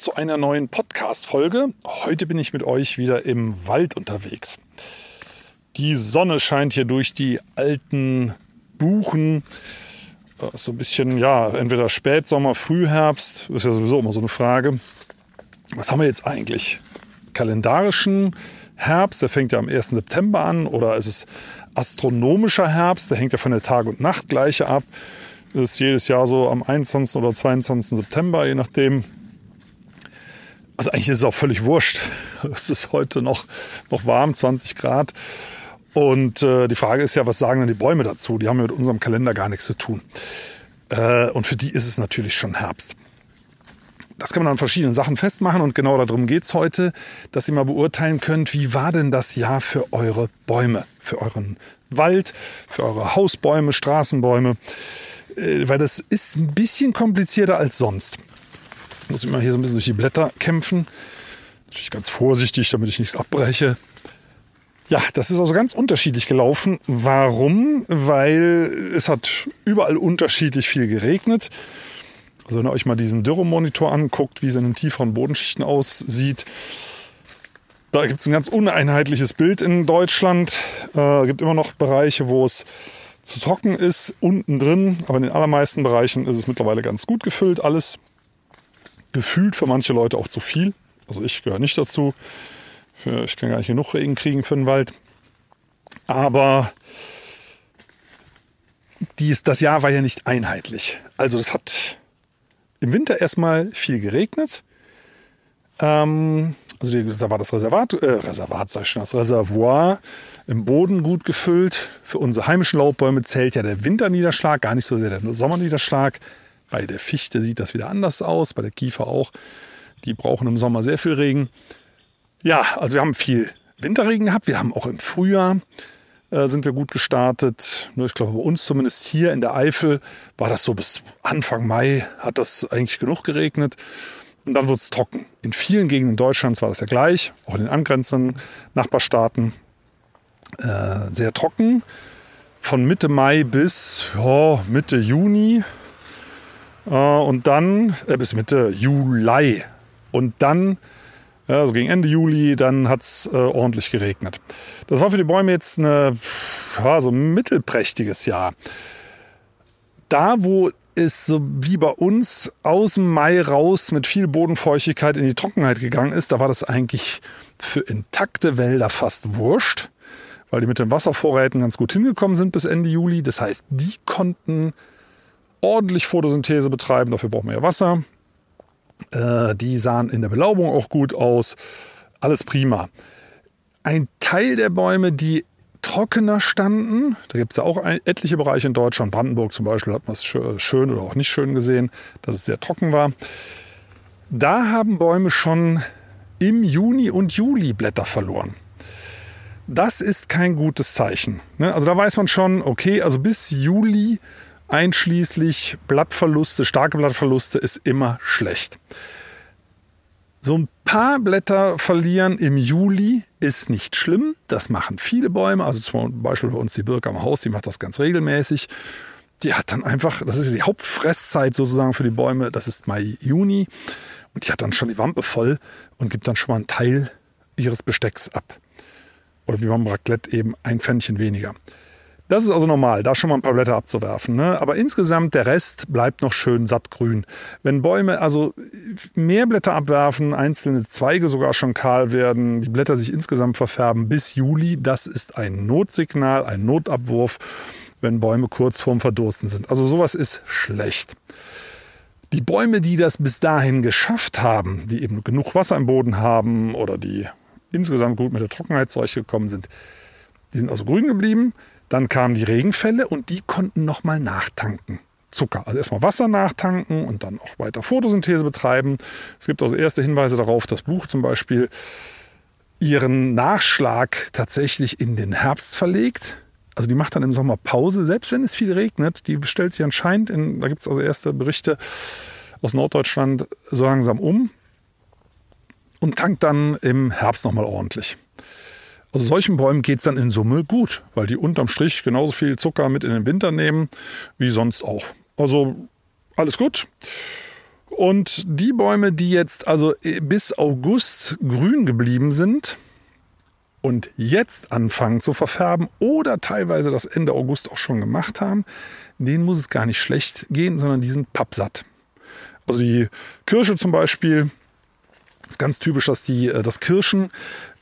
Zu einer neuen Podcast-Folge. Heute bin ich mit euch wieder im Wald unterwegs. Die Sonne scheint hier durch die alten Buchen. So ein bisschen, ja, entweder Spätsommer, Frühherbst. Ist ja sowieso immer so eine Frage. Was haben wir jetzt eigentlich? Kalendarischen Herbst, der fängt ja am 1. September an. Oder ist es astronomischer Herbst? Der hängt ja von der Tag- und Nachtgleiche ab. Ist jedes Jahr so am 21. oder 22. September, je nachdem, also eigentlich ist es auch völlig wurscht. Es ist heute noch, noch warm, 20 Grad. Und äh, die Frage ist ja, was sagen denn die Bäume dazu? Die haben ja mit unserem Kalender gar nichts zu tun. Äh, und für die ist es natürlich schon Herbst. Das kann man an verschiedenen Sachen festmachen und genau darum geht es heute, dass ihr mal beurteilen könnt, wie war denn das Jahr für eure Bäume, für euren Wald, für eure Hausbäume, Straßenbäume. Äh, weil das ist ein bisschen komplizierter als sonst muss immer hier so ein bisschen durch die Blätter kämpfen. Natürlich ganz vorsichtig, damit ich nichts abbreche. Ja, das ist also ganz unterschiedlich gelaufen. Warum? Weil es hat überall unterschiedlich viel geregnet. Also wenn ihr euch mal diesen Dürremonitor anguckt, wie es in den tieferen Bodenschichten aussieht, da gibt es ein ganz uneinheitliches Bild in Deutschland. Es äh, gibt immer noch Bereiche, wo es zu trocken ist, unten drin. Aber in den allermeisten Bereichen ist es mittlerweile ganz gut gefüllt, alles gefühlt für manche Leute auch zu viel. Also ich gehöre nicht dazu. Ich kann gar nicht genug Regen kriegen für den Wald. Aber dies, das Jahr war ja nicht einheitlich. Also das hat im Winter erstmal viel geregnet. Ähm, also die, da war das Reservat, äh, Reservat sag ich schon, das Reservoir im Boden gut gefüllt. Für unsere heimischen Laubbäume zählt ja der Winterniederschlag, gar nicht so sehr der Sommerniederschlag. Bei der Fichte sieht das wieder anders aus, bei der Kiefer auch. Die brauchen im Sommer sehr viel Regen. Ja, also wir haben viel Winterregen gehabt. Wir haben auch im Frühjahr äh, sind wir gut gestartet. Nur ich glaube, bei uns zumindest hier in der Eifel war das so bis Anfang Mai hat das eigentlich genug geregnet. Und dann wurde es trocken. In vielen Gegenden Deutschlands war das ja gleich, auch in den angrenzenden Nachbarstaaten äh, sehr trocken. Von Mitte Mai bis ja, Mitte Juni und dann, äh, bis Mitte Juli. Und dann, ja, so gegen Ende Juli, dann hat es äh, ordentlich geregnet. Das war für die Bäume jetzt eine, ja, so ein mittelprächtiges Jahr. Da, wo es so wie bei uns aus dem Mai raus mit viel Bodenfeuchtigkeit in die Trockenheit gegangen ist, da war das eigentlich für intakte Wälder fast wurscht, weil die mit den Wasservorräten ganz gut hingekommen sind bis Ende Juli. Das heißt, die konnten ordentlich Photosynthese betreiben. Dafür brauchen wir ja Wasser. Äh, die sahen in der Belaubung auch gut aus. Alles prima. Ein Teil der Bäume, die trockener standen, da gibt es ja auch etliche Bereiche in Deutschland, Brandenburg zum Beispiel, hat man es schön oder auch nicht schön gesehen, dass es sehr trocken war. Da haben Bäume schon im Juni und Juli Blätter verloren. Das ist kein gutes Zeichen. Ne? Also da weiß man schon, okay, also bis Juli einschließlich Blattverluste, starke Blattverluste, ist immer schlecht. So ein paar Blätter verlieren im Juli ist nicht schlimm. Das machen viele Bäume. Also zum Beispiel bei uns die Birke am Haus, die macht das ganz regelmäßig. Die hat dann einfach, das ist die Hauptfresszeit sozusagen für die Bäume, das ist Mai, Juni. Und die hat dann schon die Wampe voll und gibt dann schon mal einen Teil ihres Bestecks ab. Oder wie beim Raclette eben ein Pfännchen weniger. Das ist also normal, da schon mal ein paar Blätter abzuwerfen. Ne? Aber insgesamt der Rest bleibt noch schön sattgrün. Wenn Bäume also mehr Blätter abwerfen, einzelne Zweige sogar schon kahl werden, die Blätter sich insgesamt verfärben bis Juli, das ist ein Notsignal, ein Notabwurf, wenn Bäume kurz vorm Verdursten sind. Also sowas ist schlecht. Die Bäume, die das bis dahin geschafft haben, die eben genug Wasser im Boden haben oder die insgesamt gut mit der Trockenheit zurechtgekommen sind, die sind also grün geblieben. Dann kamen die Regenfälle und die konnten nochmal nachtanken. Zucker. Also erstmal Wasser nachtanken und dann auch weiter Photosynthese betreiben. Es gibt also erste Hinweise darauf, dass Buch zum Beispiel ihren Nachschlag tatsächlich in den Herbst verlegt. Also die macht dann im Sommer Pause, selbst wenn es viel regnet. Die stellt sich anscheinend, in, da gibt es also erste Berichte aus Norddeutschland, so langsam um und tankt dann im Herbst nochmal ordentlich. Also solchen Bäumen geht es dann in Summe gut, weil die unterm Strich genauso viel Zucker mit in den Winter nehmen wie sonst auch. Also alles gut. Und die Bäume, die jetzt also bis August grün geblieben sind und jetzt anfangen zu verfärben oder teilweise das Ende August auch schon gemacht haben, denen muss es gar nicht schlecht gehen, sondern die sind pappsatt. Also die Kirsche zum Beispiel, ist ganz typisch, dass die, äh, das Kirschen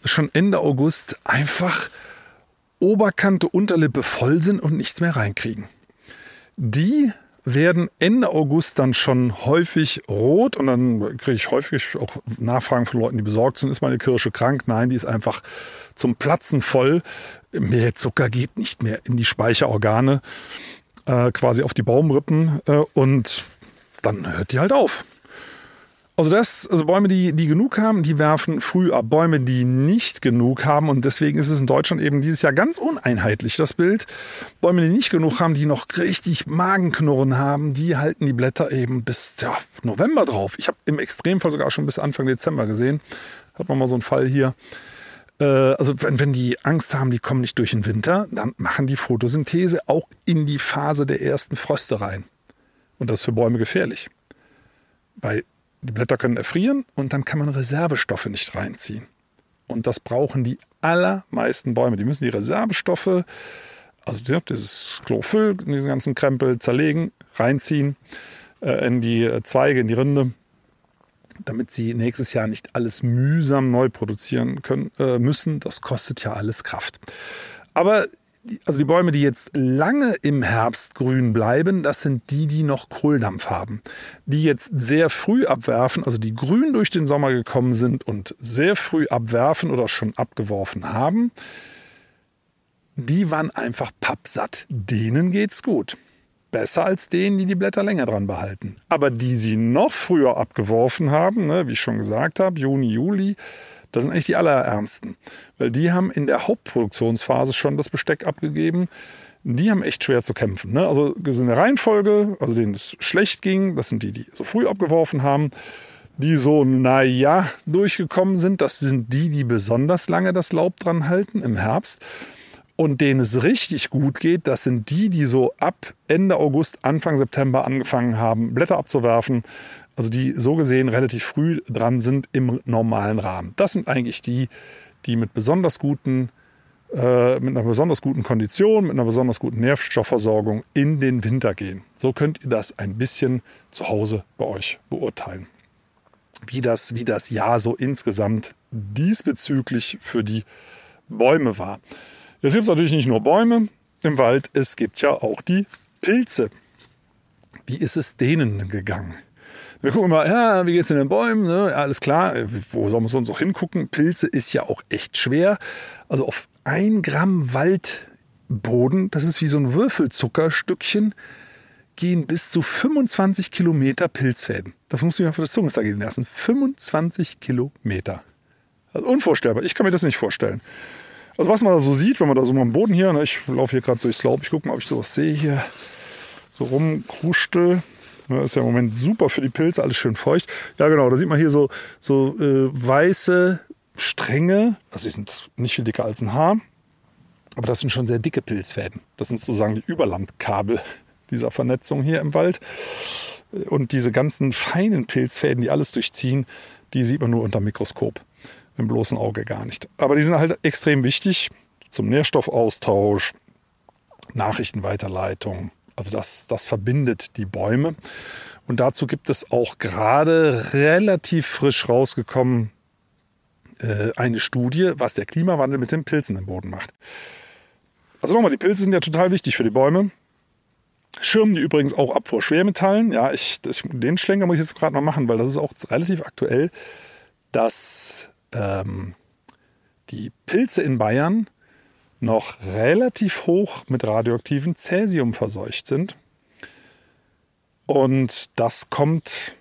schon Ende August einfach Oberkante, Unterlippe voll sind und nichts mehr reinkriegen. Die werden Ende August dann schon häufig rot und dann kriege ich häufig auch Nachfragen von Leuten, die besorgt sind, ist meine Kirsche krank? Nein, die ist einfach zum Platzen voll. Mehr Zucker geht nicht mehr in die Speicherorgane, äh, quasi auf die Baumrippen äh, und dann hört die halt auf. Also das, also Bäume, die, die genug haben, die werfen früh ab. Bäume, die nicht genug haben, und deswegen ist es in Deutschland eben dieses Jahr ganz uneinheitlich, das Bild. Bäume, die nicht genug haben, die noch richtig Magenknurren haben, die halten die Blätter eben bis ja, November drauf. Ich habe im Extremfall sogar schon bis Anfang Dezember gesehen. Hat man mal so einen Fall hier. Äh, also wenn, wenn die Angst haben, die kommen nicht durch den Winter, dann machen die Photosynthese auch in die Phase der ersten Fröste rein. Und das ist für Bäume gefährlich. Bei die Blätter können erfrieren und dann kann man Reservestoffe nicht reinziehen. Und das brauchen die allermeisten Bäume. Die müssen die Reservestoffe, also dieses Chlorophyll, diesen ganzen Krempel zerlegen, reinziehen äh, in die Zweige, in die Rinde, damit sie nächstes Jahr nicht alles mühsam neu produzieren können, äh, müssen. Das kostet ja alles Kraft. Aber also die Bäume, die jetzt lange im Herbst grün bleiben, das sind die, die noch Kohldampf haben. Die jetzt sehr früh abwerfen, also die grün durch den Sommer gekommen sind und sehr früh abwerfen oder schon abgeworfen haben, die waren einfach pappsatt. Denen geht's gut. Besser als denen, die die Blätter länger dran behalten. Aber die sie noch früher abgeworfen haben, ne, wie ich schon gesagt habe, Juni, Juli, das sind eigentlich die allerärmsten, weil die haben in der Hauptproduktionsphase schon das Besteck abgegeben. Die haben echt schwer zu kämpfen. Ne? Also in der Reihenfolge, also denen es schlecht ging, das sind die, die so früh abgeworfen haben. Die so, naja, durchgekommen sind, das sind die, die besonders lange das Laub dran halten im Herbst. Und denen es richtig gut geht, das sind die, die so ab Ende August, Anfang September angefangen haben, Blätter abzuwerfen, also die so gesehen relativ früh dran sind im normalen Rahmen. Das sind eigentlich die, die mit besonders guten, äh, mit einer besonders guten Kondition, mit einer besonders guten Nährstoffversorgung in den Winter gehen. So könnt ihr das ein bisschen zu Hause bei euch beurteilen. Wie das, wie das Jahr so insgesamt diesbezüglich für die Bäume war. Jetzt gibt es natürlich nicht nur Bäume im Wald, es gibt ja auch die Pilze. Wie ist es denen gegangen? Wir gucken mal, ja, wie geht's in den Bäumen? Ne? Alles klar, wo sollen wir sonst auch hingucken? Pilze ist ja auch echt schwer. Also auf ein Gramm Waldboden, das ist wie so ein Würfelzuckerstückchen, gehen bis zu 25 Kilometer Pilzfäden. Das muss ich mir für das Zungenstag gehen lassen. 25 Kilometer. Also unvorstellbar. Ich kann mir das nicht vorstellen. Also was man da so sieht, wenn man da so mal am Boden hier, ne, ich laufe hier gerade durchs Laub, ich gucke mal, ob ich sowas sehe hier, so rumkrustel. Ne, ist ja im Moment super für die Pilze, alles schön feucht. Ja, genau, da sieht man hier so, so äh, weiße Stränge. Also die sind nicht viel dicker als ein Haar. Aber das sind schon sehr dicke Pilzfäden. Das sind sozusagen die Überlandkabel dieser Vernetzung hier im Wald. Und diese ganzen feinen Pilzfäden, die alles durchziehen, die sieht man nur unter Mikroskop. Im bloßen Auge gar nicht. Aber die sind halt extrem wichtig zum Nährstoffaustausch, Nachrichtenweiterleitung, also das, das verbindet die Bäume. Und dazu gibt es auch gerade relativ frisch rausgekommen äh, eine Studie, was der Klimawandel mit den Pilzen im Boden macht. Also nochmal, die Pilze sind ja total wichtig für die Bäume. Schirmen die übrigens auch ab vor Schwermetallen. Ja, ich, ich den Schlenker muss ich jetzt gerade mal machen, weil das ist auch relativ aktuell, dass ähm, die Pilze in Bayern noch relativ hoch mit radioaktivem Cäsium verseucht sind. Und das kommt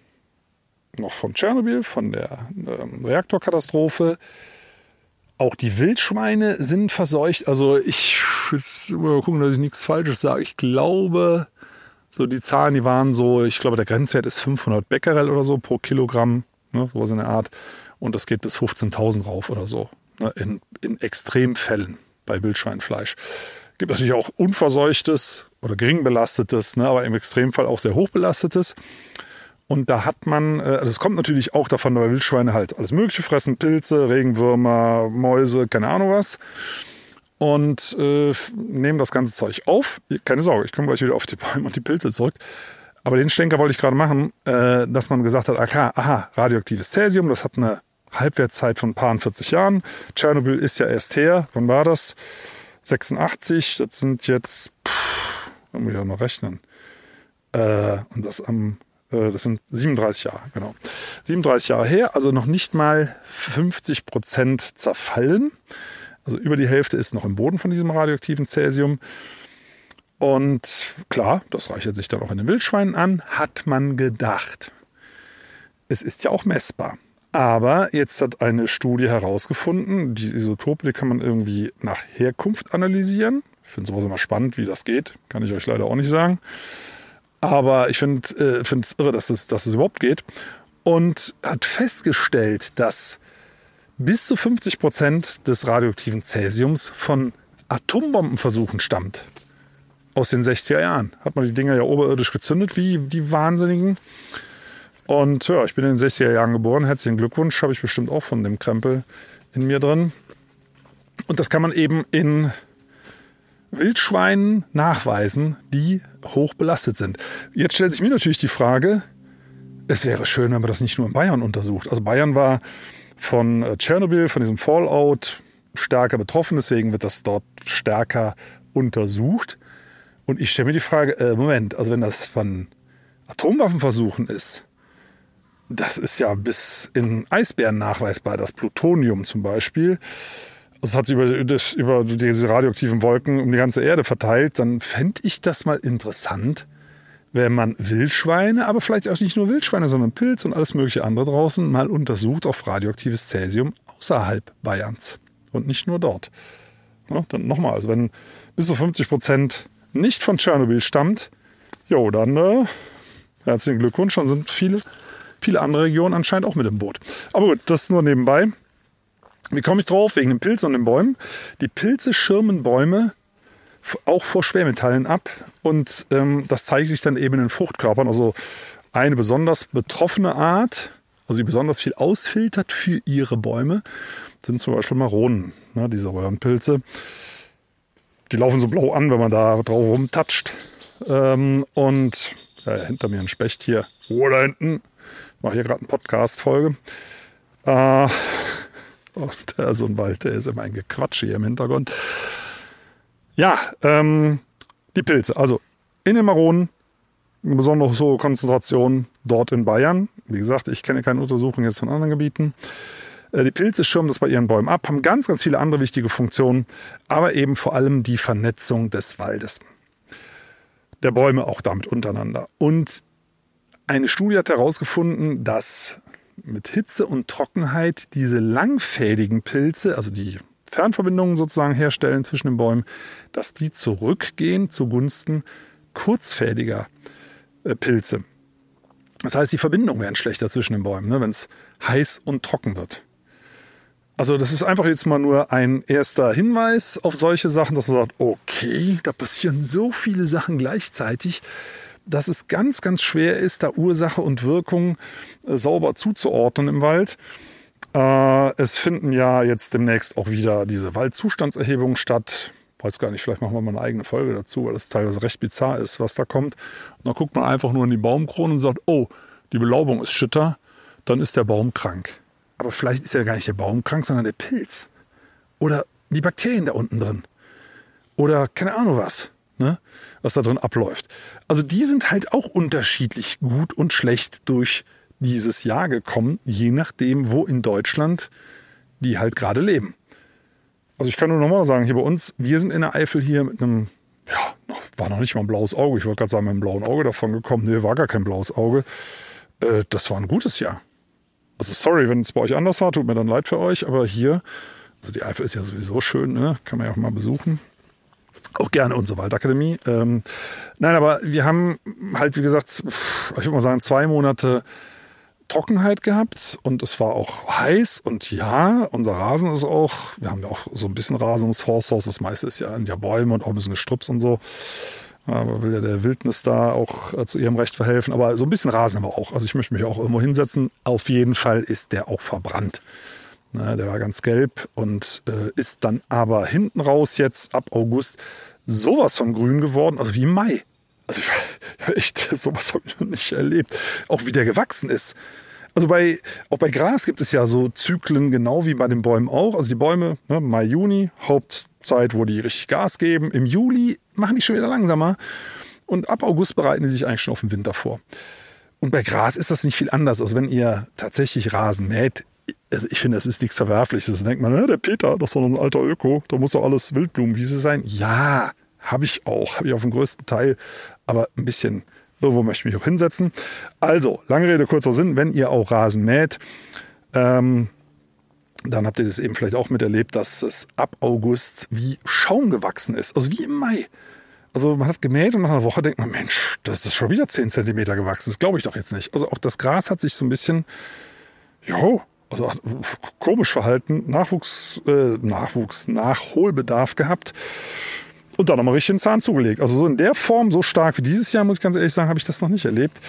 noch von Tschernobyl, von der ähm, Reaktorkatastrophe. Auch die Wildschweine sind verseucht. Also ich jetzt mal gucken, dass ich nichts Falsches sage. Ich glaube, so die Zahlen, die waren so, ich glaube, der Grenzwert ist 500 Becquerel oder so pro Kilogramm, ne, sowas in der Art. Und das geht bis 15.000 rauf oder so, ne, in, in Extremfällen bei Wildschweinfleisch. Gibt natürlich auch unverseuchtes oder gering belastetes, ne, aber im Extremfall auch sehr hoch belastetes. Und da hat man, äh, also es kommt natürlich auch davon, weil Wildschweine halt alles Mögliche fressen, Pilze, Regenwürmer, Mäuse, keine Ahnung was. Und äh, nehmen das ganze Zeug auf. Keine Sorge, ich komme gleich wieder auf die Bäume und die Pilze zurück. Aber den Stenker wollte ich gerade machen, äh, dass man gesagt hat, aha, aha, radioaktives Cäsium, das hat eine Halbwertszeit von ein paar 40 Jahren. Tschernobyl ist ja erst her. Wann war das? 86, das sind jetzt, pff, da muss ich auch noch rechnen. Äh, und das am äh, das sind 37 Jahre, genau. 37 Jahre her, also noch nicht mal 50 Prozent zerfallen. Also über die Hälfte ist noch im Boden von diesem radioaktiven Cäsium. Und klar, das reichert sich dann auch in den Wildschweinen an, hat man gedacht. Es ist ja auch messbar. Aber jetzt hat eine Studie herausgefunden, die Isotope, die kann man irgendwie nach Herkunft analysieren. Ich finde sowas immer spannend, wie das geht. Kann ich euch leider auch nicht sagen. Aber ich finde es äh, irre, dass es, dass es überhaupt geht. Und hat festgestellt, dass bis zu 50 Prozent des radioaktiven Cäsiums von Atombombenversuchen stammt. Aus den 60er Jahren. Hat man die Dinger ja oberirdisch gezündet, wie die Wahnsinnigen. Und ja, ich bin in den 60er Jahren geboren. Herzlichen Glückwunsch, habe ich bestimmt auch von dem Krempel in mir drin. Und das kann man eben in Wildschweinen nachweisen, die hoch belastet sind. Jetzt stellt sich mir natürlich die Frage, es wäre schön, wenn man das nicht nur in Bayern untersucht. Also Bayern war von äh, Tschernobyl, von diesem Fallout stärker betroffen, deswegen wird das dort stärker untersucht. Und ich stelle mir die Frage, äh, Moment, also wenn das von Atomwaffenversuchen ist, das ist ja bis in Eisbären nachweisbar, das Plutonium zum Beispiel das hat sich über, das, über diese radioaktiven Wolken um die ganze Erde verteilt, dann fände ich das mal interessant, wenn man Wildschweine, aber vielleicht auch nicht nur Wildschweine, sondern Pilz und alles mögliche andere draußen mal untersucht auf radioaktives Cäsium außerhalb Bayerns und nicht nur dort. Ja, dann nochmal, also wenn bis zu 50 Prozent nicht von Tschernobyl stammt, jo, dann äh, herzlichen Glückwunsch, dann sind viele, viele andere Regionen anscheinend auch mit im Boot. Aber gut, das nur nebenbei. Wie komme ich drauf? Wegen den Pilzen und den Bäumen. Die Pilze schirmen Bäume auch vor Schwermetallen ab und ähm, das zeigt sich dann eben in den Fruchtkörpern. Also eine besonders betroffene Art, also die besonders viel ausfiltert für ihre Bäume, sind zum Beispiel Maronen, ne, diese Röhrenpilze. Die laufen so blau an, wenn man da drauf rumtatscht. Ähm, und ja, hinter mir ein Specht hier. Oh, da hinten. Mache hier gerade eine Podcast-Folge. Äh, und äh, so ein Wald, der ist immer ein Gequatsch hier im Hintergrund. Ja, ähm, die Pilze. Also in den Maronen, eine besonders hohe Konzentration dort in Bayern. Wie gesagt, ich kenne keine Untersuchungen jetzt von anderen Gebieten. Äh, die Pilze schirmen das bei ihren Bäumen ab, haben ganz, ganz viele andere wichtige Funktionen, aber eben vor allem die Vernetzung des Waldes. Der Bäume auch damit untereinander. Und eine Studie hat herausgefunden, dass mit Hitze und Trockenheit diese langfädigen Pilze, also die Fernverbindungen sozusagen herstellen zwischen den Bäumen, dass die zurückgehen zugunsten kurzfädiger äh, Pilze. Das heißt, die Verbindungen werden schlechter zwischen den Bäumen, ne, wenn es heiß und trocken wird. Also das ist einfach jetzt mal nur ein erster Hinweis auf solche Sachen, dass man sagt, okay, da passieren so viele Sachen gleichzeitig dass es ganz, ganz schwer ist, da Ursache und Wirkung äh, sauber zuzuordnen im Wald. Äh, es finden ja jetzt demnächst auch wieder diese Waldzustandserhebungen statt. Weiß gar nicht, vielleicht machen wir mal eine eigene Folge dazu, weil das teilweise recht bizarr ist, was da kommt. Und dann guckt man einfach nur in die Baumkrone und sagt, oh, die Belaubung ist schütter, dann ist der Baum krank. Aber vielleicht ist ja gar nicht der Baum krank, sondern der Pilz. Oder die Bakterien da unten drin. Oder keine Ahnung was ne, was da drin abläuft. Also die sind halt auch unterschiedlich gut und schlecht durch dieses Jahr gekommen, je nachdem, wo in Deutschland die halt gerade leben. Also ich kann nur nochmal sagen, hier bei uns, wir sind in der Eifel hier mit einem ja, war noch nicht mal ein blaues Auge. Ich wollte gerade sagen, mit einem blauen Auge davon gekommen. Nee, war gar kein blaues Auge. Äh, das war ein gutes Jahr. Also sorry, wenn es bei euch anders war, tut mir dann leid für euch, aber hier, also die Eifel ist ja sowieso schön, ne? kann man ja auch mal besuchen. Auch gerne unsere Waldakademie. Ähm, nein, aber wir haben halt, wie gesagt, ich würde mal sagen, zwei Monate Trockenheit gehabt und es war auch heiß und ja, unser Rasen ist auch, wir haben ja auch so ein bisschen Rasen ums Forsthaus, das meiste ist ja in der Bäume und auch ein bisschen Gestrüpps und so. Aber will ja der Wildnis da auch äh, zu ihrem Recht verhelfen. Aber so ein bisschen Rasen haben wir auch. Also ich möchte mich auch irgendwo hinsetzen. Auf jeden Fall ist der auch verbrannt. Na, der war ganz gelb und äh, ist dann aber hinten raus jetzt ab August sowas von grün geworden, also wie im Mai. Also ich, echt, sowas habe ich noch nicht erlebt. Auch wie der gewachsen ist. Also bei, auch bei Gras gibt es ja so Zyklen, genau wie bei den Bäumen auch. Also die Bäume, ne, Mai, Juni, Hauptzeit, wo die richtig Gas geben. Im Juli machen die schon wieder langsamer. Und ab August bereiten die sich eigentlich schon auf den Winter vor. Und bei Gras ist das nicht viel anders. Also wenn ihr tatsächlich Rasen mäht, also ich finde, das ist nichts Verwerfliches. Da denkt man, der Peter, das ist doch ein alter Öko, da muss doch alles Wildblumenwiese sein. Ja, habe ich auch, habe ich auf dem größten Teil, aber ein bisschen irgendwo möchte ich mich auch hinsetzen. Also, lange Rede, kurzer Sinn, wenn ihr auch Rasen mäht, ähm, dann habt ihr das eben vielleicht auch miterlebt, dass es ab August wie Schaum gewachsen ist, also wie im Mai. Also man hat gemäht und nach einer Woche denkt man, Mensch, das ist schon wieder 10 cm gewachsen. Das glaube ich doch jetzt nicht. Also auch das Gras hat sich so ein bisschen, jo, also komisch verhalten, Nachwuchs, äh, Nachwuchs, Nachholbedarf gehabt und dann nochmal richtig den Zahn zugelegt. Also so in der Form, so stark wie dieses Jahr, muss ich ganz ehrlich sagen, habe ich das noch nicht erlebt.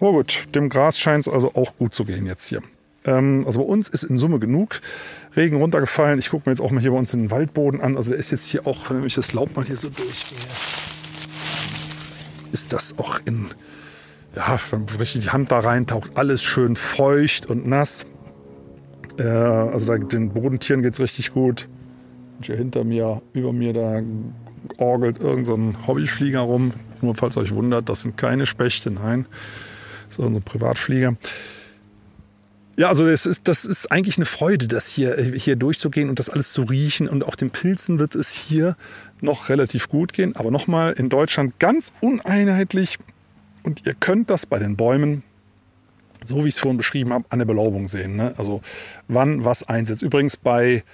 Aber gut, dem Gras scheint es also auch gut zu gehen jetzt hier. Ähm, also bei uns ist in Summe genug Regen runtergefallen. Ich gucke mir jetzt auch mal hier bei uns den Waldboden an. Also der ist jetzt hier auch, wenn ich das Laub mal hier so durchgehe, ist das auch in, ja, wenn man richtig die Hand da reintaucht, alles schön feucht und nass. Äh, also da, den Bodentieren geht es richtig gut. Und hier hinter mir, über mir, da orgelt irgendein so Hobbyflieger rum. Nur falls euch wundert, das sind keine Spechte, nein. Das ist unser Privatflieger. Ja, also das ist, das ist eigentlich eine Freude, das hier, hier durchzugehen und das alles zu riechen. Und auch den Pilzen wird es hier noch relativ gut gehen. Aber nochmal, in Deutschland ganz uneinheitlich. Und ihr könnt das bei den Bäumen so wie ich es vorhin beschrieben habe, an der Belaubung sehen. Ne? Also wann was einsetzt. Übrigens bei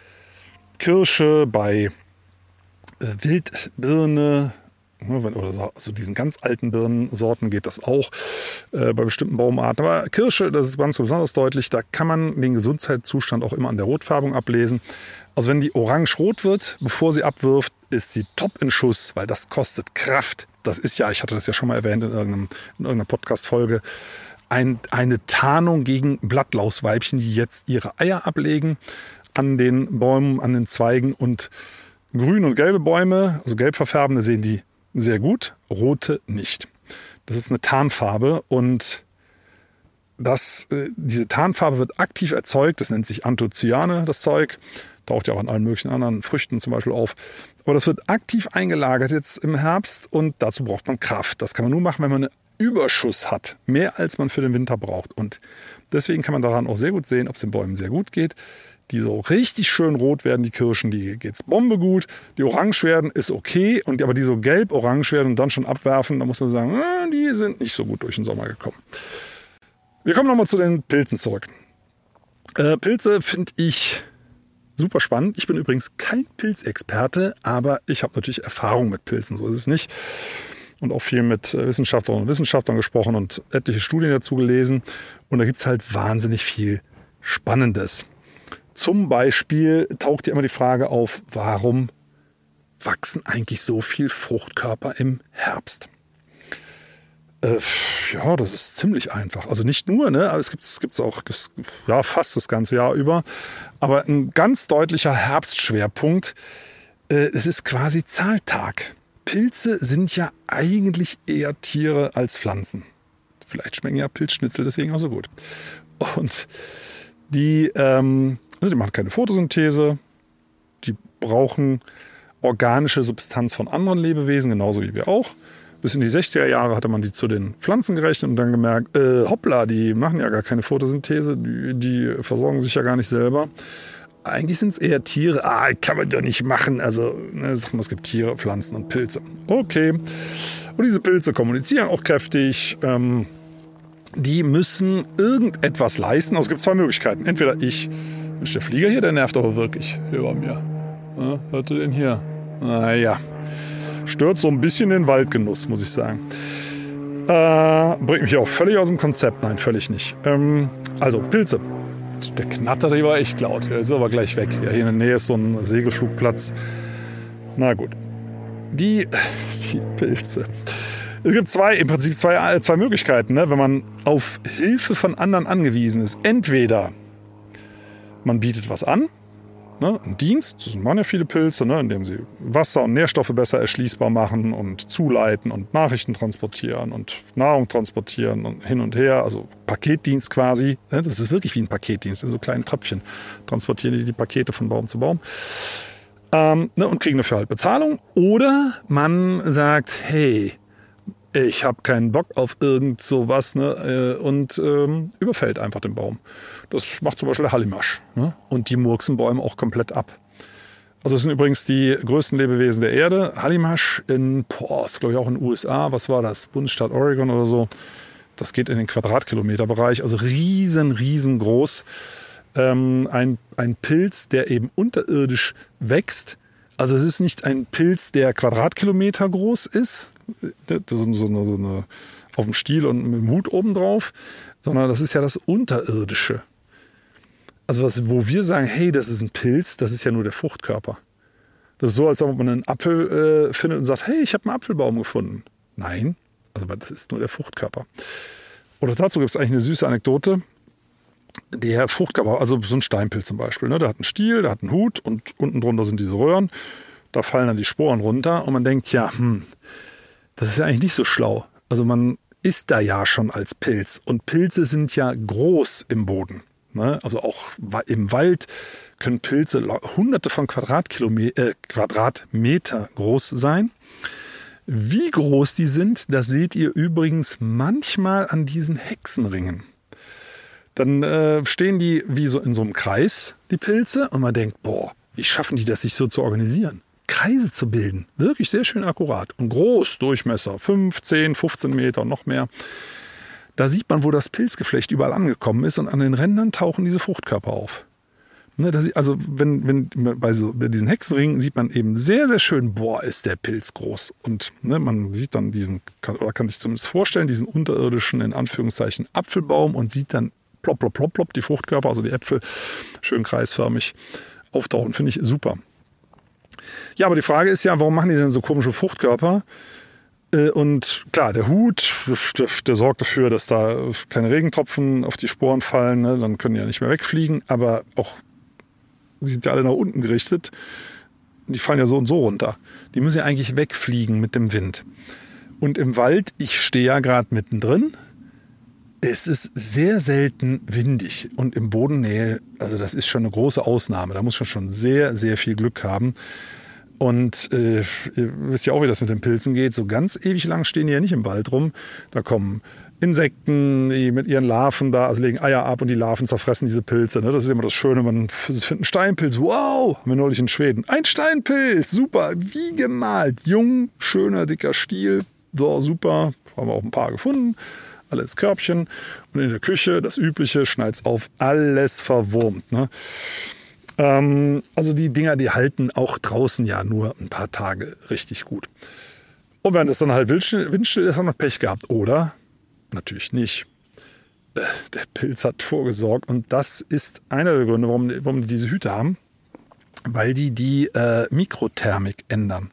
Kirsche, bei äh, Wildbirne, ne, oder so, also diesen ganz alten Birnensorten geht das auch äh, bei bestimmten Baumarten. Aber Kirsche, das ist ganz besonders deutlich, da kann man den Gesundheitszustand auch immer an der Rotfärbung ablesen. Also wenn die orange-rot wird, bevor sie abwirft, ist sie top in Schuss, weil das kostet Kraft. Das ist ja, ich hatte das ja schon mal erwähnt in, in irgendeiner Podcast-Folge, ein, eine Tarnung gegen Blattlausweibchen, die jetzt ihre Eier ablegen an den Bäumen, an den Zweigen. Und grün und gelbe Bäume, also gelb verfärbende, sehen die sehr gut, rote nicht. Das ist eine Tarnfarbe und das, äh, diese Tarnfarbe wird aktiv erzeugt. Das nennt sich Anthocyane, das Zeug. Taucht ja auch an allen möglichen anderen Früchten zum Beispiel auf. Aber das wird aktiv eingelagert jetzt im Herbst und dazu braucht man Kraft. Das kann man nur machen, wenn man eine Überschuss hat, mehr als man für den Winter braucht. Und deswegen kann man daran auch sehr gut sehen, ob es den Bäumen sehr gut geht. Die so richtig schön rot werden, die Kirschen, die geht's Bombe gut. Die orange werden, ist okay. Und aber die so gelb-orange werden und dann schon abwerfen, da muss man sagen, äh, die sind nicht so gut durch den Sommer gekommen. Wir kommen nochmal zu den Pilzen zurück. Äh, Pilze finde ich super spannend. Ich bin übrigens kein Pilzexperte, aber ich habe natürlich Erfahrung mit Pilzen, so ist es nicht und auch viel mit äh, Wissenschaftlern und Wissenschaftlern gesprochen und etliche Studien dazu gelesen. Und da gibt es halt wahnsinnig viel Spannendes. Zum Beispiel taucht ja immer die Frage auf, warum wachsen eigentlich so viel Fruchtkörper im Herbst? Äh, ja, das ist ziemlich einfach. Also nicht nur, ne, aber es gibt es auch ja, fast das ganze Jahr über. Aber ein ganz deutlicher Herbstschwerpunkt, äh, es ist quasi Zahltag. Pilze sind ja eigentlich eher Tiere als Pflanzen. Vielleicht schmecken ja Pilzschnitzel deswegen auch so gut. Und die, ähm, also die machen keine Photosynthese, die brauchen organische Substanz von anderen Lebewesen, genauso wie wir auch. Bis in die 60er Jahre hatte man die zu den Pflanzen gerechnet und dann gemerkt, äh, hoppla, die machen ja gar keine Photosynthese, die, die versorgen sich ja gar nicht selber. Eigentlich sind es eher Tiere. Ah, kann man doch nicht machen. Also, ne, sag mal, es gibt Tiere, Pflanzen und Pilze. Okay. Und diese Pilze kommunizieren auch kräftig. Ähm, die müssen irgendetwas leisten. Also es gibt zwei Möglichkeiten. Entweder ich, Mensch, der Flieger hier, der nervt aber wirklich hier bei mir. Ja, hört ihr denn hier? Naja, stört so ein bisschen den Waldgenuss, muss ich sagen. Äh, bringt mich auch völlig aus dem Konzept. Nein, völlig nicht. Ähm, also, Pilze. Der Knatter, der war echt laut. Der ist aber gleich weg. Ja, hier in der Nähe ist so ein Segelflugplatz. Na gut. Die, die Pilze. Es gibt zwei, im Prinzip zwei, zwei Möglichkeiten, ne? wenn man auf Hilfe von anderen angewiesen ist. Entweder man bietet was an, ne? einen Dienst, das machen ja viele Pilze, ne? indem sie Wasser und Nährstoffe besser erschließbar machen und zuleiten und Nachrichten transportieren und Nahrung transportieren und hin und her, also Paketdienst quasi. Ne? Das ist wirklich wie ein Paketdienst, in so kleinen Tröpfchen transportieren die die Pakete von Baum zu Baum. Ähm, ne? Und kriegen dafür halt Bezahlung. Oder man sagt, hey, ich habe keinen Bock auf irgend sowas ne, äh, und ähm, überfällt einfach den Baum. Das macht zum Beispiel der Hallimasch. Ne? Und die murksen Bäume auch komplett ab. Also das sind übrigens die größten Lebewesen der Erde. Hallimasch in, boah, ist glaube ich auch in den USA, was war das? Bundesstaat Oregon oder so. Das geht in den Quadratkilometerbereich, also riesen, riesengroß. Ähm, ein, ein Pilz, der eben unterirdisch wächst. Also es ist nicht ein Pilz, der Quadratkilometer groß ist, so eine, so eine, auf dem Stiel und mit dem Hut oben drauf, sondern das ist ja das Unterirdische. Also was, wo wir sagen, hey, das ist ein Pilz, das ist ja nur der Fruchtkörper. Das ist so, als ob man einen Apfel äh, findet und sagt, hey, ich habe einen Apfelbaum gefunden. Nein, also das ist nur der Fruchtkörper. Oder dazu gibt es eigentlich eine süße Anekdote. Der Fruchtkörper, also so ein Steinpilz zum Beispiel, ne, der hat einen Stiel, der hat einen Hut und unten drunter sind diese Röhren. Da fallen dann die Sporen runter und man denkt, ja, hm, das ist ja eigentlich nicht so schlau. Also man ist da ja schon als Pilz und Pilze sind ja groß im Boden. Ne? Also auch im Wald können Pilze hunderte von äh, Quadratmeter groß sein. Wie groß die sind, das seht ihr übrigens manchmal an diesen Hexenringen. Dann äh, stehen die wie so in so einem Kreis, die Pilze, und man denkt, boah, wie schaffen die das, sich so zu organisieren? Kreise zu bilden. Wirklich sehr schön akkurat und groß, Durchmesser, 15, 15 Meter, noch mehr. Da sieht man, wo das Pilzgeflecht überall angekommen ist und an den Rändern tauchen diese Fruchtkörper auf. Ne, also wenn, wenn bei, so, bei diesen Hexenringen sieht man eben sehr, sehr schön, boah, ist der Pilz groß. Und ne, man sieht dann diesen, kann, oder kann sich zumindest vorstellen, diesen unterirdischen, in Anführungszeichen, Apfelbaum und sieht dann plopp, plopp, plopp, plopp, die Fruchtkörper, also die Äpfel, schön kreisförmig auftauchen. Finde ich super. Ja, aber die Frage ist ja, warum machen die denn so komische Fruchtkörper? Äh, und klar, der Hut, der, der, sorgt dafür, dass da keine Regentropfen auf die Sporen fallen. Ne? Dann können die ja nicht mehr wegfliegen. Aber auch, die sind ja alle nach unten gerichtet. Die fallen ja so und so runter. Die müssen ja eigentlich wegfliegen mit dem Wind. Und im Wald, ich stehe ja gerade mittendrin. Es ist sehr selten windig und im Bodennähe, also das ist schon eine große Ausnahme. Da muss man schon sehr, sehr viel Glück haben. Und äh, ihr wisst ja auch, wie das mit den Pilzen geht. So ganz ewig lang stehen die ja nicht im Wald rum. Da kommen Insekten, die mit ihren Larven da, also legen Eier ab und die Larven zerfressen diese Pilze. Ne? Das ist immer das Schöne. Man findet einen Steinpilz. Wow, haben wir neulich in Schweden. Ein Steinpilz, super, wie gemalt. Jung, schöner, dicker Stiel. So, super. Haben wir auch ein paar gefunden alles Körbchen. Und in der Küche das Übliche, schneid's auf, alles verwurmt. Ne? Ähm, also die Dinger, die halten auch draußen ja nur ein paar Tage richtig gut. Und wenn es dann halt windstill ist, haben wir Pech gehabt. Oder natürlich nicht. Äh, der Pilz hat vorgesorgt und das ist einer der Gründe, warum, warum die diese Hüte haben, weil die die äh, Mikrothermik ändern.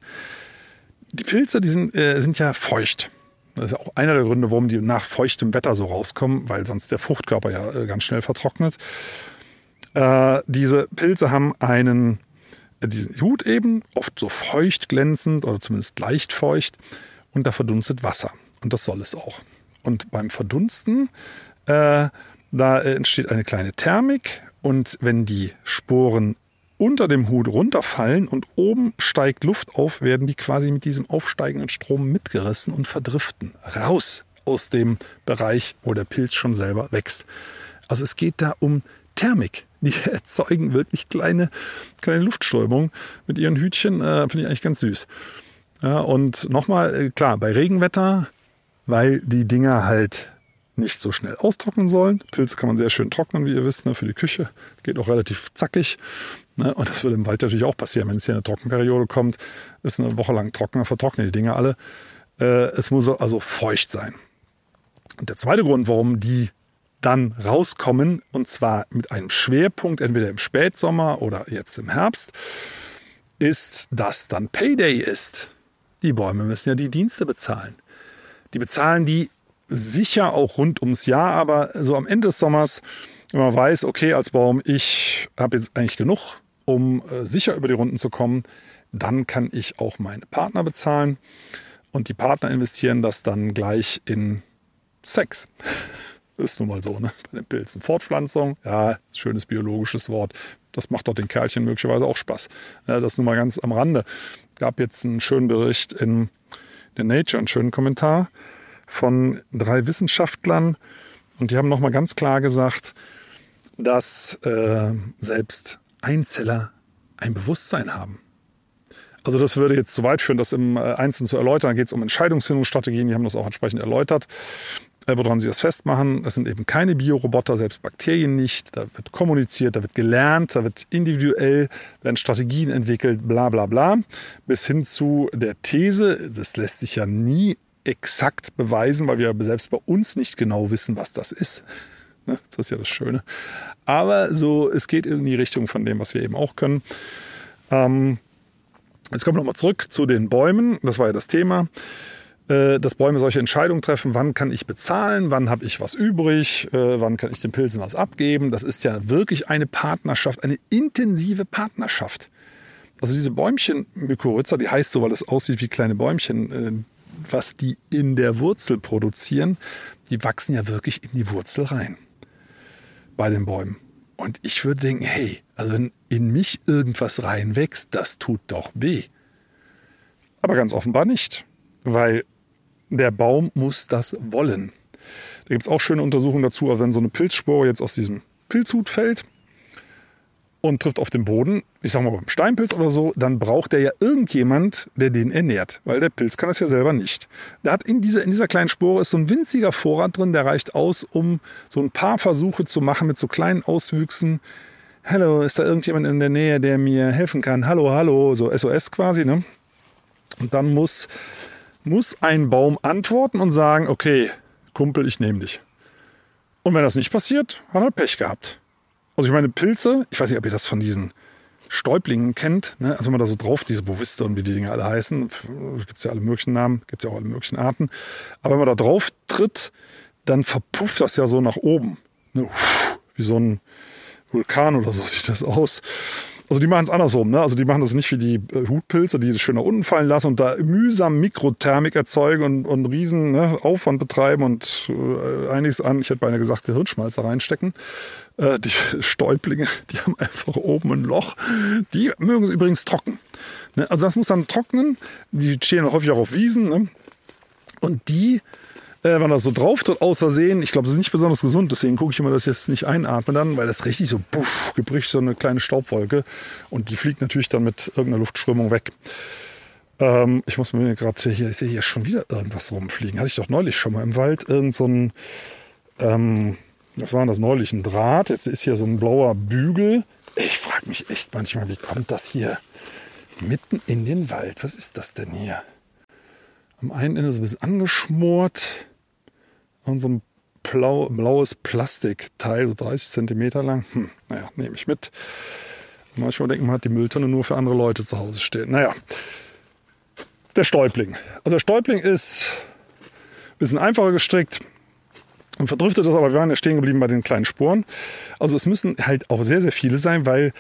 Die Pilze, die sind, äh, sind ja feucht. Das ist ja auch einer der Gründe, warum die nach feuchtem Wetter so rauskommen, weil sonst der Fruchtkörper ja äh, ganz schnell vertrocknet. Äh, diese Pilze haben einen, äh, diesen Hut eben, oft so feucht glänzend oder zumindest leicht feucht und da verdunstet Wasser. Und das soll es auch. Und beim Verdunsten, äh, da entsteht eine kleine Thermik und wenn die Sporen unter dem Hut runterfallen und oben steigt Luft auf, werden die quasi mit diesem aufsteigenden Strom mitgerissen und verdriften. Raus aus dem Bereich, wo der Pilz schon selber wächst. Also es geht da um Thermik. die erzeugen wirklich kleine, kleine Luftströmungen mit ihren Hütchen. Äh, Finde ich eigentlich ganz süß. Ja, und nochmal, äh, klar, bei Regenwetter, weil die Dinger halt nicht so schnell austrocknen sollen. Pilze kann man sehr schön trocknen, wie ihr wisst, ne, für die Küche. Geht auch relativ zackig. Ne, und das würde im Wald natürlich auch passieren, wenn es hier eine Trockenperiode kommt. Ist eine Woche lang trocken, vertrocknen die Dinger alle. Äh, es muss also feucht sein. Und der zweite Grund, warum die dann rauskommen, und zwar mit einem Schwerpunkt, entweder im Spätsommer oder jetzt im Herbst, ist, dass dann Payday ist. Die Bäume müssen ja die Dienste bezahlen. Die bezahlen die sicher auch rund ums Jahr, aber so am Ende des Sommers, wenn man weiß, okay, als Baum, ich habe jetzt eigentlich genug, um äh, sicher über die Runden zu kommen, dann kann ich auch meine Partner bezahlen. Und die Partner investieren das dann gleich in Sex. Ist nun mal so, ne? Bei den Pilzen. Fortpflanzung, ja, schönes biologisches Wort. Das macht doch den Kerlchen möglicherweise auch Spaß. Ja, das nun mal ganz am Rande. Gab jetzt einen schönen Bericht in der Nature, einen schönen Kommentar von drei Wissenschaftlern. Und die haben nochmal ganz klar gesagt, dass äh, selbst Einzeller ein Bewusstsein haben. Also das würde jetzt zu weit führen, das im äh, Einzelnen zu erläutern. Da geht es um Entscheidungsfindungsstrategien, die haben das auch entsprechend erläutert. Woran sie das festmachen, es sind eben keine Bioroboter, selbst Bakterien nicht. Da wird kommuniziert, da wird gelernt, da wird individuell, werden Strategien entwickelt, bla bla bla. Bis hin zu der These, das lässt sich ja nie exakt beweisen, weil wir selbst bei uns nicht genau wissen, was das ist. Ne, das ist ja das Schöne. Aber so, es geht in die Richtung von dem, was wir eben auch können. Ähm, Jetzt kommen wir nochmal zurück zu den Bäumen. Das war ja das Thema. Äh, dass Bäume solche Entscheidungen treffen, wann kann ich bezahlen, wann habe ich was übrig, äh, wann kann ich den Pilzen was abgeben. Das ist ja wirklich eine Partnerschaft, eine intensive Partnerschaft. Also diese Bäumchen Mykorrhiza, die heißt so, weil es aussieht wie kleine Bäumchen, äh, was die in der Wurzel produzieren, die wachsen ja wirklich in die Wurzel rein bei den Bäumen. Und ich würde denken, hey, also wenn in mich irgendwas reinwächst, das tut doch weh. Aber ganz offenbar nicht, weil der Baum muss das wollen. Da gibt es auch schöne Untersuchungen dazu, also wenn so eine Pilzspore jetzt aus diesem Pilzhut fällt, und trifft auf den Boden, ich sag mal beim Steinpilz oder so, dann braucht er ja irgendjemand, der den ernährt, weil der Pilz kann das ja selber nicht. Der hat in dieser, in dieser kleinen Spore ist so ein winziger Vorrat drin, der reicht aus, um so ein paar Versuche zu machen mit so kleinen Auswüchsen. Hallo, ist da irgendjemand in der Nähe, der mir helfen kann? Hallo, hallo, so SOS quasi, ne? Und dann muss, muss ein Baum antworten und sagen, okay, Kumpel, ich nehme dich. Und wenn das nicht passiert, hat er Pech gehabt. Also ich meine, Pilze, ich weiß nicht, ob ihr das von diesen Stäublingen kennt. Ne? Also wenn man da so drauf, diese Boviste und wie die Dinge alle heißen, gibt es ja alle möglichen Namen, gibt es ja auch alle möglichen Arten. Aber wenn man da drauf tritt, dann verpufft das ja so nach oben. Ne? Wie so ein Vulkan oder so sieht das aus. Also die machen es andersrum, ne? Also die machen das nicht wie die äh, Hutpilze, die das schön nach unten fallen lassen und da mühsam Mikrothermik erzeugen und, und riesen ne, Aufwand betreiben und äh, einiges an, ich hätte beinahe gesagt, Gehirnschmalzer reinstecken. Äh, die Stäublinge, die haben einfach oben ein Loch. Die mögen es übrigens trocken. Ne? Also das muss dann trocknen. Die stehen häufig auch auf Wiesen. Ne? Und die äh, wenn das so drauf tritt, außersehen, ich glaube, das ist nicht besonders gesund, deswegen gucke ich immer, dass ich das nicht einatme dann, weil das richtig so puff, gebricht so eine kleine Staubwolke und die fliegt natürlich dann mit irgendeiner Luftströmung weg. Ähm, ich muss mir gerade hier, ich sehe hier schon wieder irgendwas rumfliegen. Hatte ich doch neulich schon mal im Wald, irgend so ein, ähm, was war das neulich, ein Draht, jetzt ist hier so ein blauer Bügel. Ich frage mich echt manchmal, wie kommt das hier mitten in den Wald? Was ist das denn hier? Am einen Ende so ein bisschen angeschmort und so ein blau, blaues Plastikteil, so 30 Zentimeter lang. Hm, naja, nehme ich mit. Manchmal denkt man, hat die Mülltonne nur für andere Leute zu Hause stehen. Naja, der Stäubling. Also der Stäubling ist ein bisschen einfacher gestrickt und verdriftet das, aber wir waren ja stehen geblieben bei den kleinen Spuren. Also es müssen halt auch sehr, sehr viele sein, weil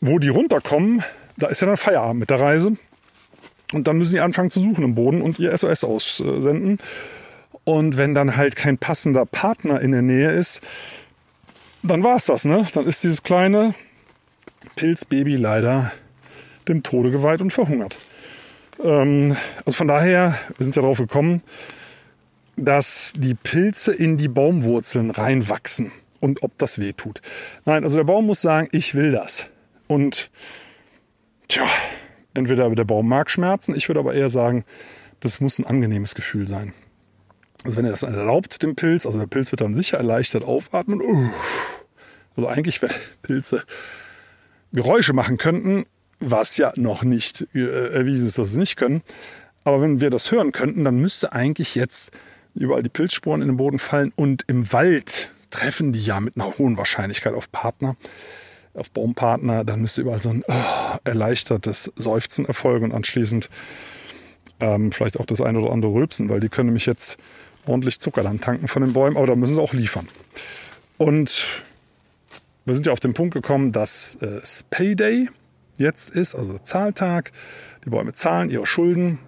wo die runterkommen, da ist ja dann Feierabend mit der Reise. Und dann müssen die anfangen zu suchen im Boden und ihr SOS aussenden. Und wenn dann halt kein passender Partner in der Nähe ist, dann war es das, ne? Dann ist dieses kleine Pilzbaby leider dem Tode geweiht und verhungert. Ähm, also von daher, wir sind ja darauf gekommen, dass die Pilze in die Baumwurzeln reinwachsen. und ob das weh tut. Nein, also der Baum muss sagen, ich will das. Und tja, entweder der Baum mag Schmerzen, ich würde aber eher sagen, das muss ein angenehmes Gefühl sein. Also wenn er das erlaubt, dem Pilz, also der Pilz wird dann sicher erleichtert aufatmen. Also eigentlich, wenn Pilze Geräusche machen könnten, was ja noch nicht äh, erwiesen ist, dass sie es nicht können. Aber wenn wir das hören könnten, dann müsste eigentlich jetzt überall die Pilzsporen in den Boden fallen und im Wald treffen die ja mit einer hohen Wahrscheinlichkeit auf Partner, auf Baumpartner. Dann müsste überall so ein oh, erleichtertes Seufzen erfolgen und anschließend ähm, vielleicht auch das eine oder andere Rülpsen, weil die können nämlich jetzt ordentlich Zucker dann tanken von den Bäumen, aber da müssen sie auch liefern. Und wir sind ja auf den Punkt gekommen, dass äh, Payday jetzt ist, also Zahltag. Die Bäume zahlen ihre Schulden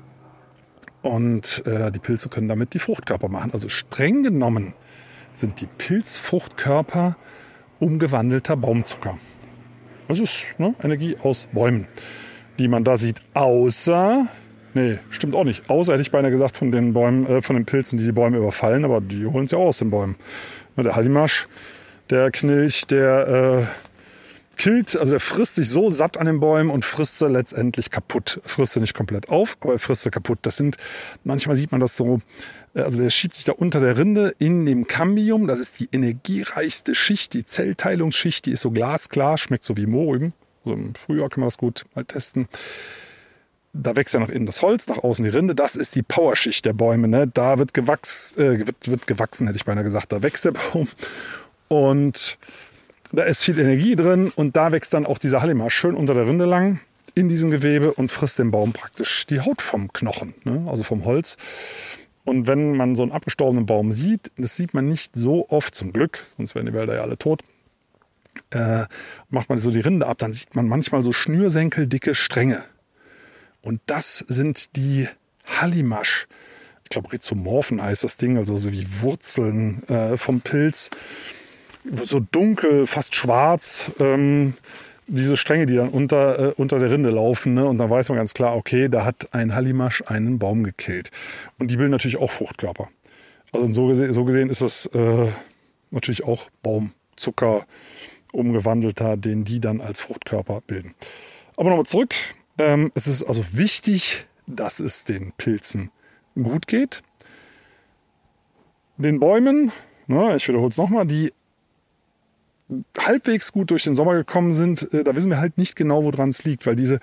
und äh, die Pilze können damit die Fruchtkörper machen. Also streng genommen sind die Pilzfruchtkörper umgewandelter Baumzucker. Das ist ne, Energie aus Bäumen, die man da sieht, außer Nee, stimmt auch nicht. Außer hätte ich beinahe gesagt von den Bäumen, äh, von den Pilzen, die die Bäume überfallen, aber die holen es ja auch aus den Bäumen. Der Hallimasch, der Knilch, der äh, killt, also der frisst sich so satt an den Bäumen und frisst sie letztendlich kaputt. Frisst sie nicht komplett auf, aber er frisst sie kaputt. Das sind, manchmal sieht man das so, äh, also der schiebt sich da unter der Rinde in dem Cambium. Das ist die energiereichste Schicht, die Zellteilungsschicht, die ist so glasklar, schmeckt so wie Mohrrüben. Also im Frühjahr kann man das gut mal testen da wächst ja nach innen das Holz, nach außen die Rinde. Das ist die Powerschicht der Bäume. Ne? Da wird, gewachs, äh, wird, wird gewachsen, hätte ich beinahe gesagt. Da wächst der Baum und da ist viel Energie drin und da wächst dann auch dieser Hallimasch schön unter der Rinde lang in diesem Gewebe und frisst dem Baum praktisch die Haut vom Knochen, ne? also vom Holz. Und wenn man so einen abgestorbenen Baum sieht, das sieht man nicht so oft zum Glück, sonst wären die Wälder ja alle tot, äh, macht man so die Rinde ab, dann sieht man manchmal so schnürsenkeldicke Stränge und das sind die Hallimasch. Ich glaube, Rhizomorphen heißt das Ding, also so wie Wurzeln äh, vom Pilz. So dunkel, fast schwarz. Ähm, diese Stränge, die dann unter, äh, unter der Rinde laufen. Ne? Und dann weiß man ganz klar, okay, da hat ein Hallimasch einen Baum gekillt. Und die bilden natürlich auch Fruchtkörper. Also so gesehen, so gesehen ist das äh, natürlich auch Baumzucker umgewandelter, den die dann als Fruchtkörper bilden. Aber nochmal zurück. Ähm, es ist also wichtig, dass es den Pilzen gut geht. Den Bäumen, ne, ich wiederhole es nochmal, die halbwegs gut durch den Sommer gekommen sind, äh, da wissen wir halt nicht genau, woran es liegt, weil diese,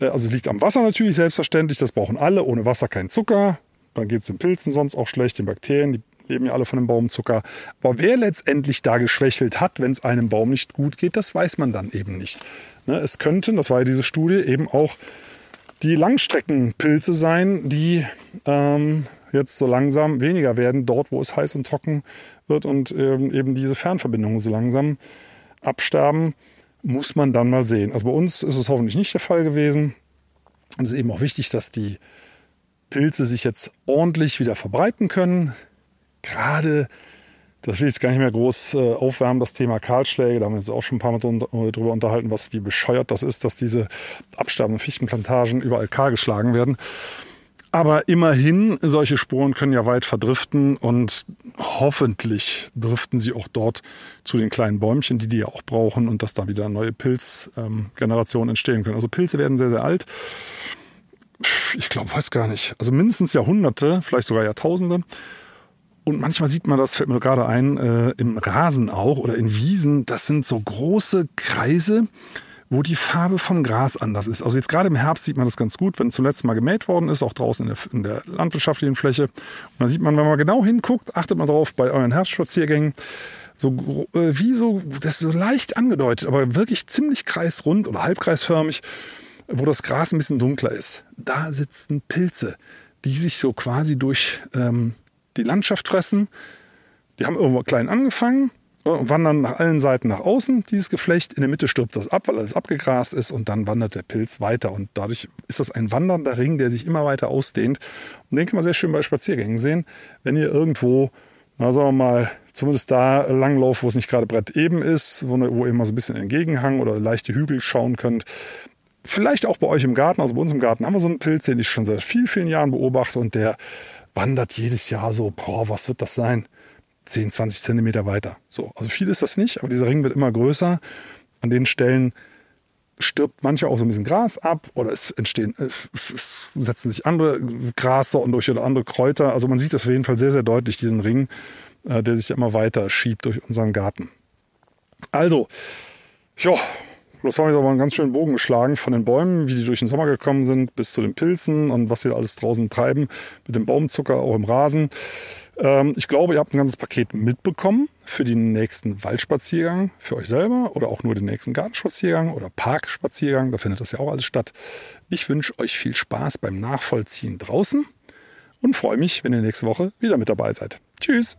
äh, also es liegt am Wasser natürlich selbstverständlich, das brauchen alle, ohne Wasser kein Zucker, dann geht es den Pilzen sonst auch schlecht, den Bakterien, die leben ja alle von dem Baumzucker. Aber wer letztendlich da geschwächelt hat, wenn es einem Baum nicht gut geht, das weiß man dann eben nicht. Ne, es könnten, das war ja diese Studie, eben auch die Langstreckenpilze sein, die ähm, jetzt so langsam weniger werden, dort wo es heiß und trocken wird und ähm, eben diese Fernverbindungen so langsam absterben, muss man dann mal sehen. Also bei uns ist es hoffentlich nicht der Fall gewesen. Und es ist eben auch wichtig, dass die Pilze sich jetzt ordentlich wieder verbreiten können. Gerade das will ich jetzt gar nicht mehr groß äh, aufwärmen, das Thema Kahlschläge. Da haben wir uns auch schon ein paar Mal darüber unterhalten, was wie bescheuert das ist, dass diese absterbenden Fichtenplantagen überall kahl geschlagen werden. Aber immerhin, solche Spuren können ja weit verdriften und hoffentlich driften sie auch dort zu den kleinen Bäumchen, die die ja auch brauchen und dass da wieder neue Pilzgenerationen ähm, entstehen können. Also Pilze werden sehr, sehr alt. Ich glaube, weiß gar nicht. Also mindestens Jahrhunderte, vielleicht sogar Jahrtausende. Und manchmal sieht man das, fällt mir gerade ein, äh, im Rasen auch oder in Wiesen. Das sind so große Kreise, wo die Farbe vom Gras anders ist. Also jetzt gerade im Herbst sieht man das ganz gut, wenn zuletzt mal gemäht worden ist, auch draußen in der, in der landwirtschaftlichen Fläche. Und dann sieht man, wenn man genau hinguckt, achtet man drauf bei euren Herbstspaziergängen, so äh, wie so, das ist so leicht angedeutet, aber wirklich ziemlich kreisrund oder halbkreisförmig, wo das Gras ein bisschen dunkler ist. Da sitzen Pilze, die sich so quasi durch ähm, die Landschaft fressen. Die haben irgendwo klein angefangen wandern nach allen Seiten nach außen, dieses Geflecht. In der Mitte stirbt das ab, weil alles abgegrast ist und dann wandert der Pilz weiter. Und dadurch ist das ein wandernder Ring, der sich immer weiter ausdehnt. Und den kann man sehr schön bei Spaziergängen sehen. Wenn ihr irgendwo, na sagen wir mal, zumindest da langlauft, wo es nicht gerade brett eben ist, wo, wo ihr mal so ein bisschen entgegenhang oder leichte Hügel schauen könnt, vielleicht auch bei euch im Garten, also bei uns im Garten haben wir so einen Pilz, den ich schon seit vielen, vielen Jahren beobachte und der wandert jedes Jahr so, boah, was wird das sein? 10, 20 Zentimeter weiter. So, also viel ist das nicht, aber dieser Ring wird immer größer. An den Stellen stirbt manchmal auch so ein bisschen Gras ab oder es entstehen, äh, es setzen sich andere Grassorten durch oder andere Kräuter. Also man sieht das auf jeden Fall sehr, sehr deutlich, diesen Ring, äh, der sich immer weiter schiebt durch unseren Garten. Also, ja, das haben wir aber einen ganz schönen Bogen geschlagen von den Bäumen, wie die durch den Sommer gekommen sind, bis zu den Pilzen und was sie alles draußen treiben mit dem Baumzucker, auch im Rasen. Ähm, ich glaube, ihr habt ein ganzes Paket mitbekommen für den nächsten Waldspaziergang, für euch selber oder auch nur den nächsten Gartenspaziergang oder Parkspaziergang. Da findet das ja auch alles statt. Ich wünsche euch viel Spaß beim Nachvollziehen draußen und freue mich, wenn ihr nächste Woche wieder mit dabei seid. Tschüss!